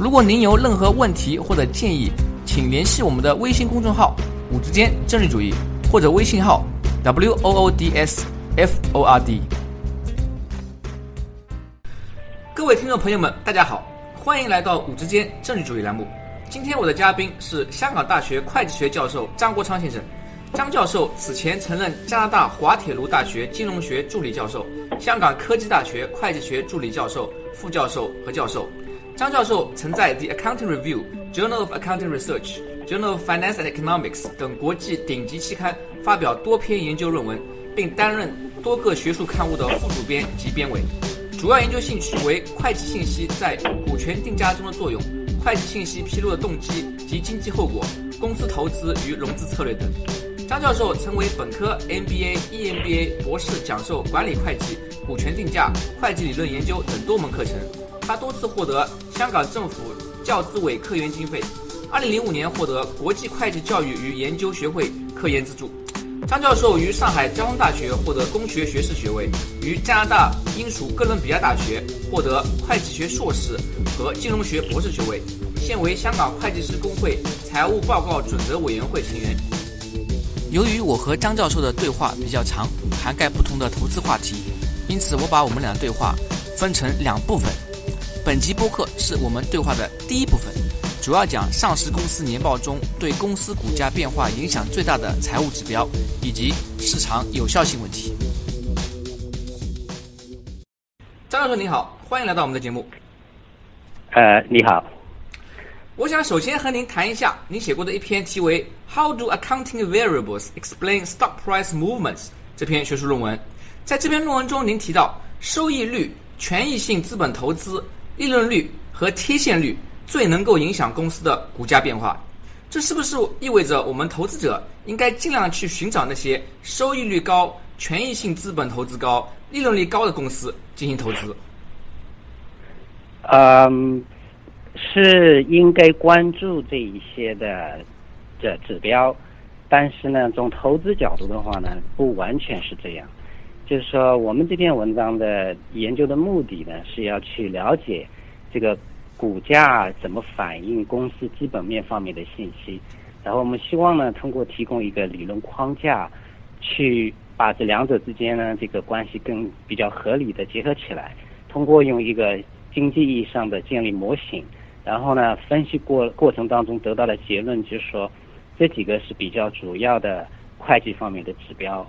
如果您有任何问题或者建议，请联系我们的微信公众号“五之间政治主义”或者微信号 “w o o d s f o r d”。各位听众朋友们，大家好，欢迎来到“五之间政治主义”栏目。今天我的嘉宾是香港大学会计学教授张国昌先生。张教授此前曾任加拿大滑铁卢大学金融学助理教授、香港科技大学会计学助理教授、副教授和教授。张教授曾在《The Accounting Review》、《Journal of Accounting Research》、《Journal of Finance and Economics》等国际顶级期刊发表多篇研究论文，并担任多个学术刊物的副主编及编委。主要研究兴趣为会计信息在股权定价中的作用、会计信息披露的动机及经济后果、公司投资与融资策略等。张教授曾为本科、MBA、EMBA 博士讲授管理会计、股权定价、会计理论研究等多门课程。他多次获得香港政府教资委科研经费，二零零五年获得国际会计教育与研究学会科研资助。张教授于上海交通大学获得工学学士学位，于加拿大英属哥伦比亚大学获得会计学硕士和金融学博士学位，现为香港会计师工会财务报告准则委员会成员。由于我和张教授的对话比较长，涵盖不同的投资话题，因此我把我们俩的对话分成两部分。本集播客是我们对话的第一部分，主要讲上市公司年报中对公司股价变化影响最大的财务指标以及市场有效性问题。张教授您好，欢迎来到我们的节目。呃，你好。我想首先和您谈一下您写过的一篇题为《How Do Accounting Variables Explain Stock Price Movements》这篇学术论文。在这篇论文中，您提到收益率、权益性资本投资。利润率和贴现率最能够影响公司的股价变化，这是不是意味着我们投资者应该尽量去寻找那些收益率高、权益性资本投资高、利润率高的公司进行投资？嗯，是应该关注这一些的这指标，但是呢，从投资角度的话呢，不完全是这样。就是说，我们这篇文章的研究的目的呢，是要去了解这个股价怎么反映公司基本面方面的信息，然后我们希望呢，通过提供一个理论框架，去把这两者之间呢这个关系更比较合理的结合起来，通过用一个经济意义上的建立模型，然后呢分析过过程当中得到的结论就是说，这几个是比较主要的会计方面的指标。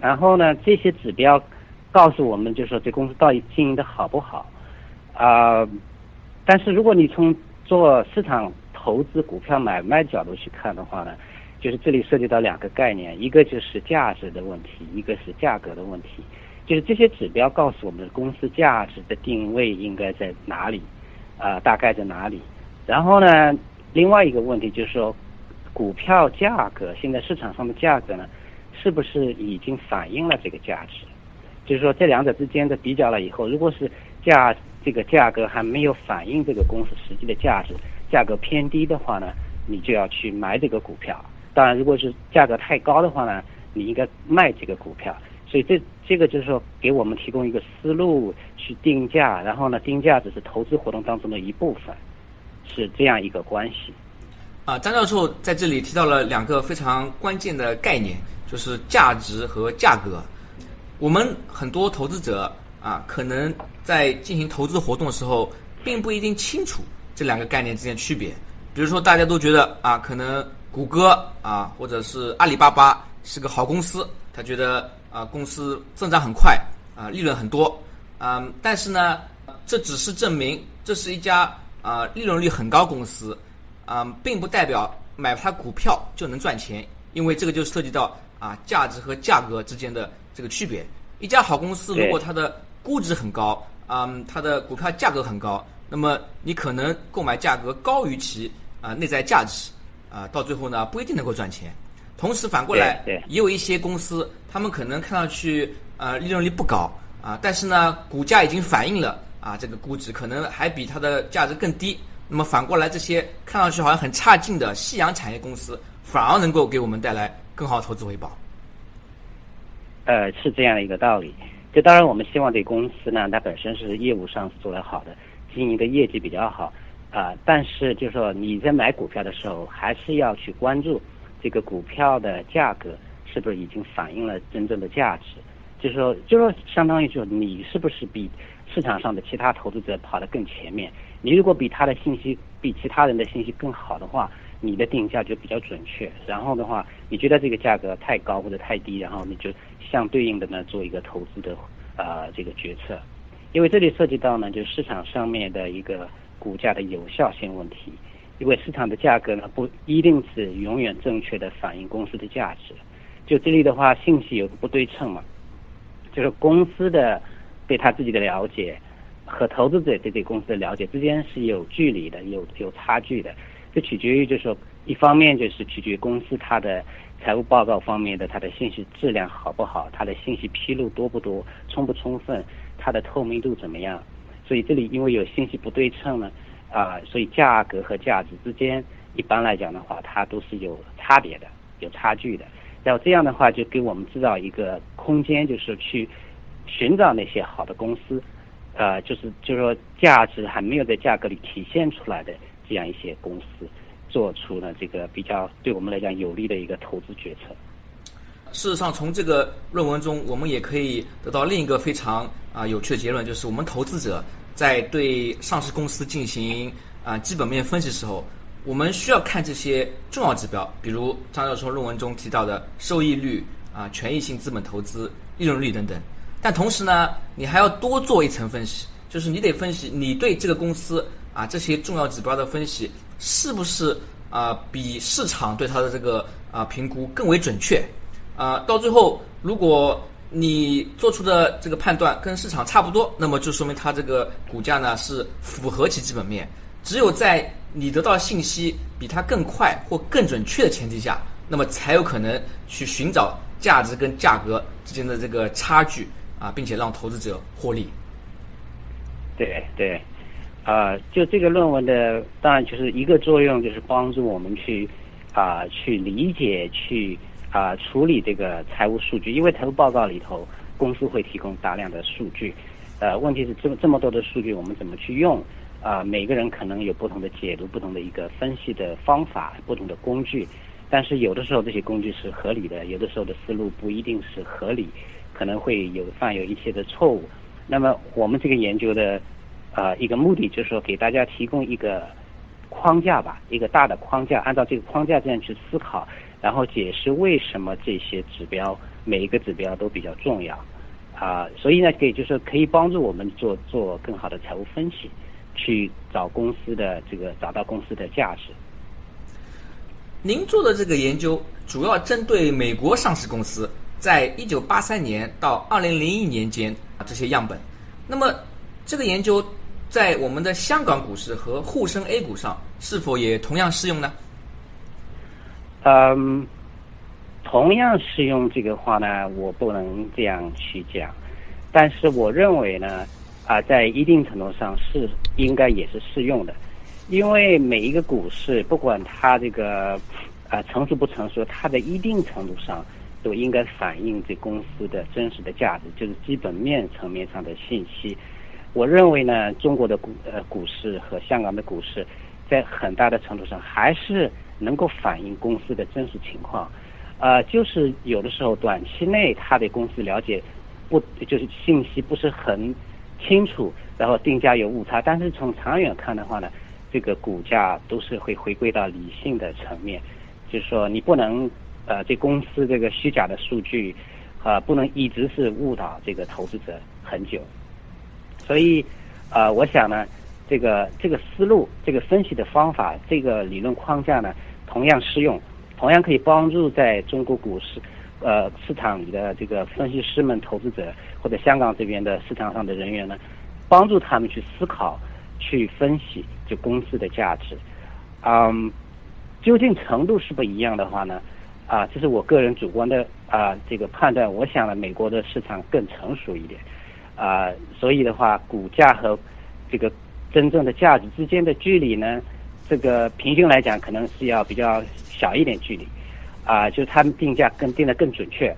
然后呢，这些指标告诉我们，就是说这公司到底经营的好不好啊？但是如果你从做市场投资、股票买卖角度去看的话呢，就是这里涉及到两个概念，一个就是价值的问题，一个是价格的问题。就是这些指标告诉我们的公司价值的定位应该在哪里啊？大概在哪里？然后呢，另外一个问题就是说，股票价格现在市场上的价格呢？是不是已经反映了这个价值？就是说，这两者之间的比较了以后，如果是价这个价格还没有反映这个公司实际的价值，价格偏低的话呢，你就要去买这个股票。当然，如果是价格太高的话呢，你应该卖这个股票。所以这这个就是说，给我们提供一个思路去定价，然后呢，定价只是投资活动当中的一部分，是这样一个关系。啊，张教授在这里提到了两个非常关键的概念。就是价值和价格，我们很多投资者啊，可能在进行投资活动的时候，并不一定清楚这两个概念之间的区别。比如说，大家都觉得啊，可能谷歌啊，或者是阿里巴巴是个好公司，他觉得啊，公司增长很快啊，利润很多啊，但是呢，这只是证明这是一家啊利润率很高公司啊，并不代表买它股票就能赚钱，因为这个就涉及到。啊，价值和价格之间的这个区别，一家好公司如果它的估值很高，嗯，它的股票价格很高，那么你可能购买价格高于其啊内在价值啊，到最后呢不一定能够赚钱。同时反过来，也有一些公司，他们可能看上去呃利润率不高啊，但是呢股价已经反映了啊这个估值可能还比它的价值更低。那么反过来，这些看上去好像很差劲的夕阳产业公司，反而能够给我们带来更好投资回报。呃，是这样的一个道理。就当然，我们希望这公司呢，它本身是业务上是做得好的，经营的业绩比较好啊。但是，就是说你在买股票的时候，还是要去关注这个股票的价格是不是已经反映了真正的价值。就是说，就说，相当于就是你是不是比市场上的其他投资者跑得更前面？你如果比他的信息比其他人的信息更好的话，你的定价就比较准确。然后的话，你觉得这个价格太高或者太低，然后你就相对应的呢做一个投资的呃这个决策。因为这里涉及到呢，就是市场上面的一个股价的有效性问题。因为市场的价格呢不一定是永远正确的反映公司的价值。就这里的话，信息有个不对称嘛。就是公司的对他自己的了解和投资者对这公司的了解之间是有距离的，有有差距的。这取决于就是说，一方面就是取决于公司它的财务报告方面的它的信息质量好不好，它的信息披露多不多，充不充分，它的透明度怎么样。所以这里因为有信息不对称呢，啊，所以价格和价值之间一般来讲的话，它都是有差别的，有差距的。然后这样的话，就给我们制造一个空间，就是去寻找那些好的公司，呃，就是就是说价值还没有在价格里体现出来的这样一些公司，做出了这个比较对我们来讲有利的一个投资决策。事实上，从这个论文中，我们也可以得到另一个非常啊有趣的结论，就是我们投资者在对上市公司进行啊基本面分析时候。我们需要看这些重要指标，比如张教授论文中提到的收益率啊、权益性资本投资、利润率等等。但同时呢，你还要多做一层分析，就是你得分析你对这个公司啊这些重要指标的分析是不是啊比市场对它的这个啊评估更为准确啊。到最后，如果你做出的这个判断跟市场差不多，那么就说明它这个股价呢是符合其基本面。只有在你得到信息比它更快或更准确的前提下，那么才有可能去寻找价值跟价格之间的这个差距啊，并且让投资者获利。对对，啊，就这个论文的，当然就是一个作用，就是帮助我们去啊去理解、去啊处理这个财务数据，因为财务报告里头公司会提供大量的数据，呃，问题是这么这么多的数据，我们怎么去用？啊，每个人可能有不同的解读、不同的一个分析的方法、不同的工具，但是有的时候这些工具是合理的，有的时候的思路不一定是合理，可能会有犯有一些的错误。那么我们这个研究的啊一个目的就是说给大家提供一个框架吧，一个大的框架，按照这个框架这样去思考，然后解释为什么这些指标每一个指标都比较重要啊，所以呢，可以就是可以帮助我们做做更好的财务分析。去找公司的这个找到公司的价值。您做的这个研究主要针对美国上市公司在一九八三年到二零零一年间啊这些样本。那么这个研究在我们的香港股市和沪深 A 股上是否也同样适用呢？嗯，同样适用这个话呢，我不能这样去讲，但是我认为呢。啊，在一定程度上是应该也是适用的，因为每一个股市，不管它这个啊成熟不成熟，它的一定程度上都应该反映这公司的真实的价值，就是基本面层面上的信息。我认为呢，中国的股呃股市和香港的股市，在很大的程度上还是能够反映公司的真实情况。呃，就是有的时候短期内他对公司了解不就是信息不是很。清楚，然后定价有误差，但是从长远看的话呢，这个股价都是会回归到理性的层面，就是说你不能呃这公司这个虚假的数据啊不能一直是误导这个投资者很久，所以啊我想呢这个这个思路这个分析的方法这个理论框架呢同样适用，同样可以帮助在中国股市。呃，市场的这个分析师们、投资者，或者香港这边的市场上的人员呢，帮助他们去思考，去分析就公司的价值，嗯，究竟程度是不一样的话呢？啊，这是我个人主观的啊这个判断。我想呢，美国的市场更成熟一点，啊，所以的话，股价和这个真正的价值之间的距离呢，这个平均来讲可能是要比较小一点距离，啊，就是他们定价更定的更准确。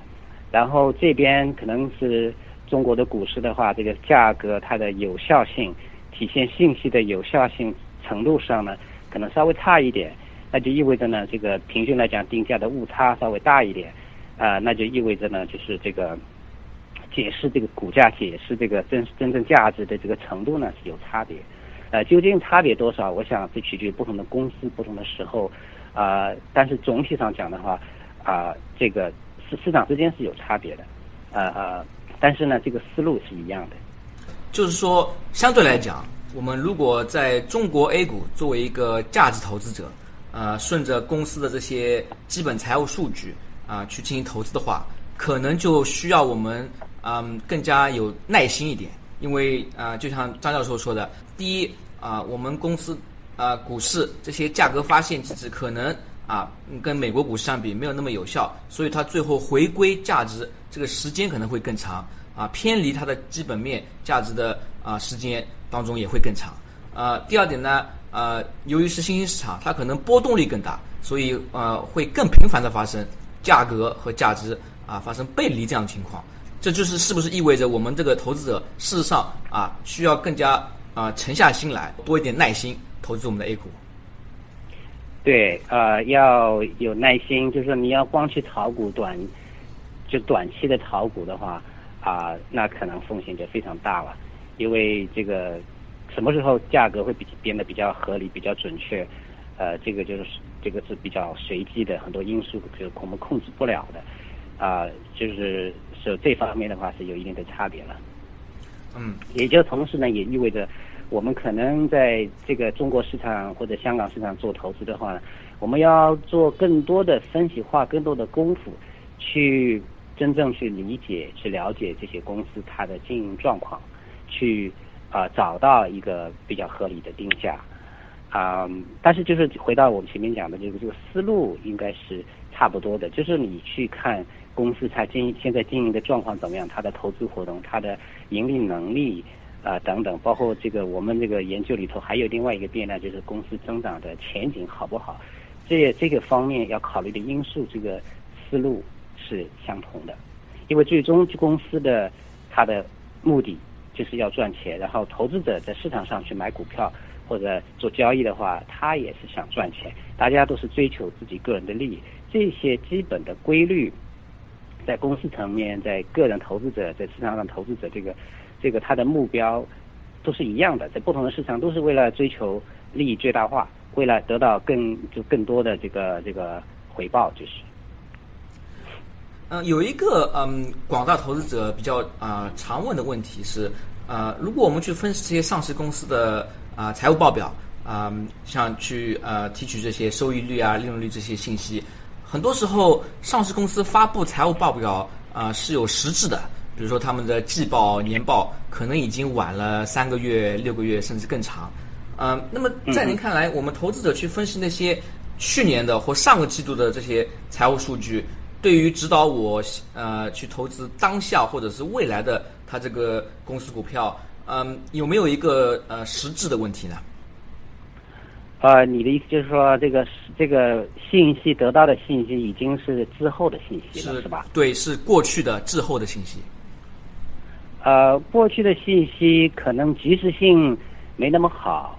然后这边可能是中国的股市的话，这个价格它的有效性。体现信息的有效性程度上呢，可能稍微差一点，那就意味着呢，这个平均来讲定价的误差稍微大一点，啊，那就意味着呢，就是这个解释这个股价解释这个真真正价值的这个程度呢是有差别，呃，究竟差别多少？我想这取决于不同的公司、不同的时候，啊，但是总体上讲的话，啊，这个市市场之间是有差别的，呃呃，但是呢，这个思路是一样的。就是说，相对来讲，我们如果在中国 A 股作为一个价值投资者，呃，顺着公司的这些基本财务数据啊去进行投资的话，可能就需要我们嗯更加有耐心一点，因为啊，就像张教授说的，第一啊，我们公司啊股市这些价格发现机制可能啊跟美国股市相比没有那么有效，所以它最后回归价值这个时间可能会更长。啊，偏离它的基本面价值的啊时间当中也会更长。呃，第二点呢，呃，由于是新兴市场，它可能波动力更大，所以呃会更频繁的发生价格和价值啊发生背离这样的情况。这就是是不是意味着我们这个投资者事实上啊需要更加啊沉下心来，多一点耐心投资我们的 A 股？对，呃，要有耐心，就是说你要光去炒股短，就短期的炒股的话。啊，那可能风险就非常大了，因为这个什么时候价格会比变得比较合理、比较准确，呃，这个就是这个是比较随机的，很多因素就是我们控制不了的，啊，就是是这方面的话是有一定的差别了。嗯，也就同时呢，也意味着我们可能在这个中国市场或者香港市场做投资的话呢，我们要做更多的分析，花更多的功夫去。真正去理解、去了解这些公司它的经营状况，去啊找到一个比较合理的定价啊。但是就是回到我们前面讲的这个这个思路，应该是差不多的。就是你去看公司它经现在经营的状况怎么样，它的投资活动、它的盈利能力啊等等，包括这个我们这个研究里头还有另外一个变量，就是公司增长的前景好不好？这这个方面要考虑的因素，这个思路。是相同的，因为最终公司的它的目的就是要赚钱，然后投资者在市场上去买股票或者做交易的话，他也是想赚钱，大家都是追求自己个人的利益，这些基本的规律，在公司层面，在个人投资者在市场上投资者这个这个他的目标都是一样的，在不同的市场都是为了追求利益最大化，为了得到更就更多的这个这个回报，就是。嗯，有一个嗯，广大投资者比较啊常问的问题是，呃，如果我们去分析这些上市公司的啊财务报表啊，像去呃提取这些收益率啊、利润率这些信息，很多时候上市公司发布财务报表啊是有实质的，比如说他们的季报、年报可能已经晚了三个月、六个月甚至更长。嗯，那么在您看来，我们投资者去分析那些去年的或上个季度的这些财务数据？对于指导我呃去投资当下或者是未来的它这个公司股票，嗯，有没有一个呃实质的问题呢？呃，你的意思就是说，这个这个信息得到的信息已经是滞后的信息了，是吧？对，是过去的滞后的信息。呃，过去的信息可能及时性没那么好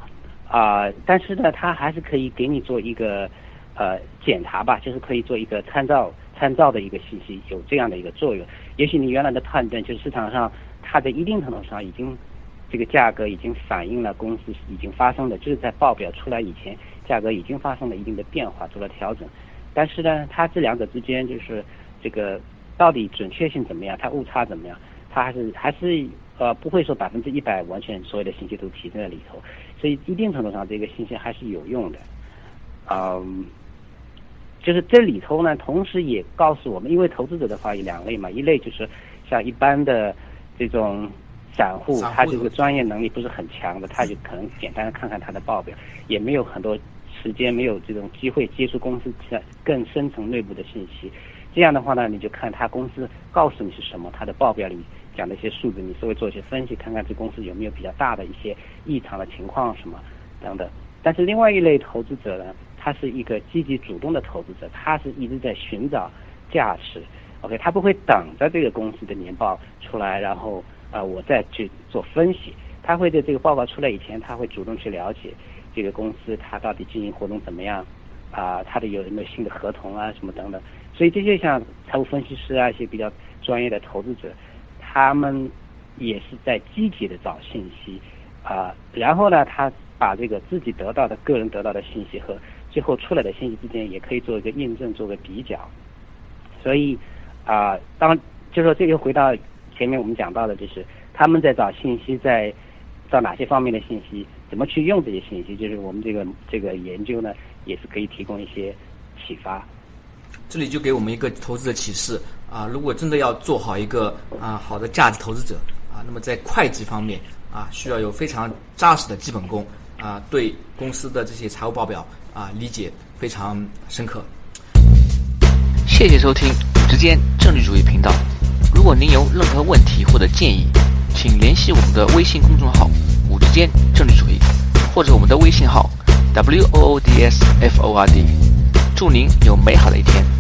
啊，但是呢，它还是可以给你做一个呃检查吧，就是可以做一个参照。参照的一个信息有这样的一个作用，也许你原来的判断就是市场上它在一定程度上已经这个价格已经反映了公司已经发生的，就是在报表出来以前价格已经发生了一定的变化，做了调整。但是呢，它这两者之间就是这个到底准确性怎么样，它误差怎么样，它还是还是呃不会说百分之一百完全所有的信息都提在里头，所以一定程度上这个信息还是有用的，嗯。就是这里头呢，同时也告诉我们，因为投资者的话有两类嘛，一类就是像一般的这种散户他这个专业能力不是很强的，他就可能简单的看看他的报表，也没有很多时间，没有这种机会接触公司更深层内部的信息。这样的话呢，你就看他公司告诉你是什么，他的报表里讲的一些数字，你稍微做一些分析，看看这公司有没有比较大的一些异常的情况什么等等。但是另外一类投资者呢，他是一个积极主动的投资者，他是一直在寻找价值。OK，他不会等着这个公司的年报出来，然后啊我再去做分析。他会在这个报告出来以前，他会主动去了解这个公司它到底经营活动怎么样，啊，它的有没有新的合同啊什么等等。所以这些像财务分析师啊一些比较专业的投资者，他们也是在积极的找信息啊，然后呢，他把这个自己得到的个人得到的信息和最后出来的信息之间也可以做一个印证，做个比较。所以啊，当就说这个回到前面我们讲到的，就是他们在找信息，在找哪些方面的信息，怎么去用这些信息，就是我们这个这个研究呢，也是可以提供一些启发。这里就给我们一个投资的启示啊，如果真的要做好一个啊好的价值投资者啊，那么在会计方面啊，需要有非常扎实的基本功啊，对公司的这些财务报表啊理解非常深刻。谢谢收听时间政治主义频道。如果您有任何问题或者建议，请联系我们的微信公众号“五之间政治主义”，或者我们的微信号 “w o o d s f o r d”。祝您有美好的一天。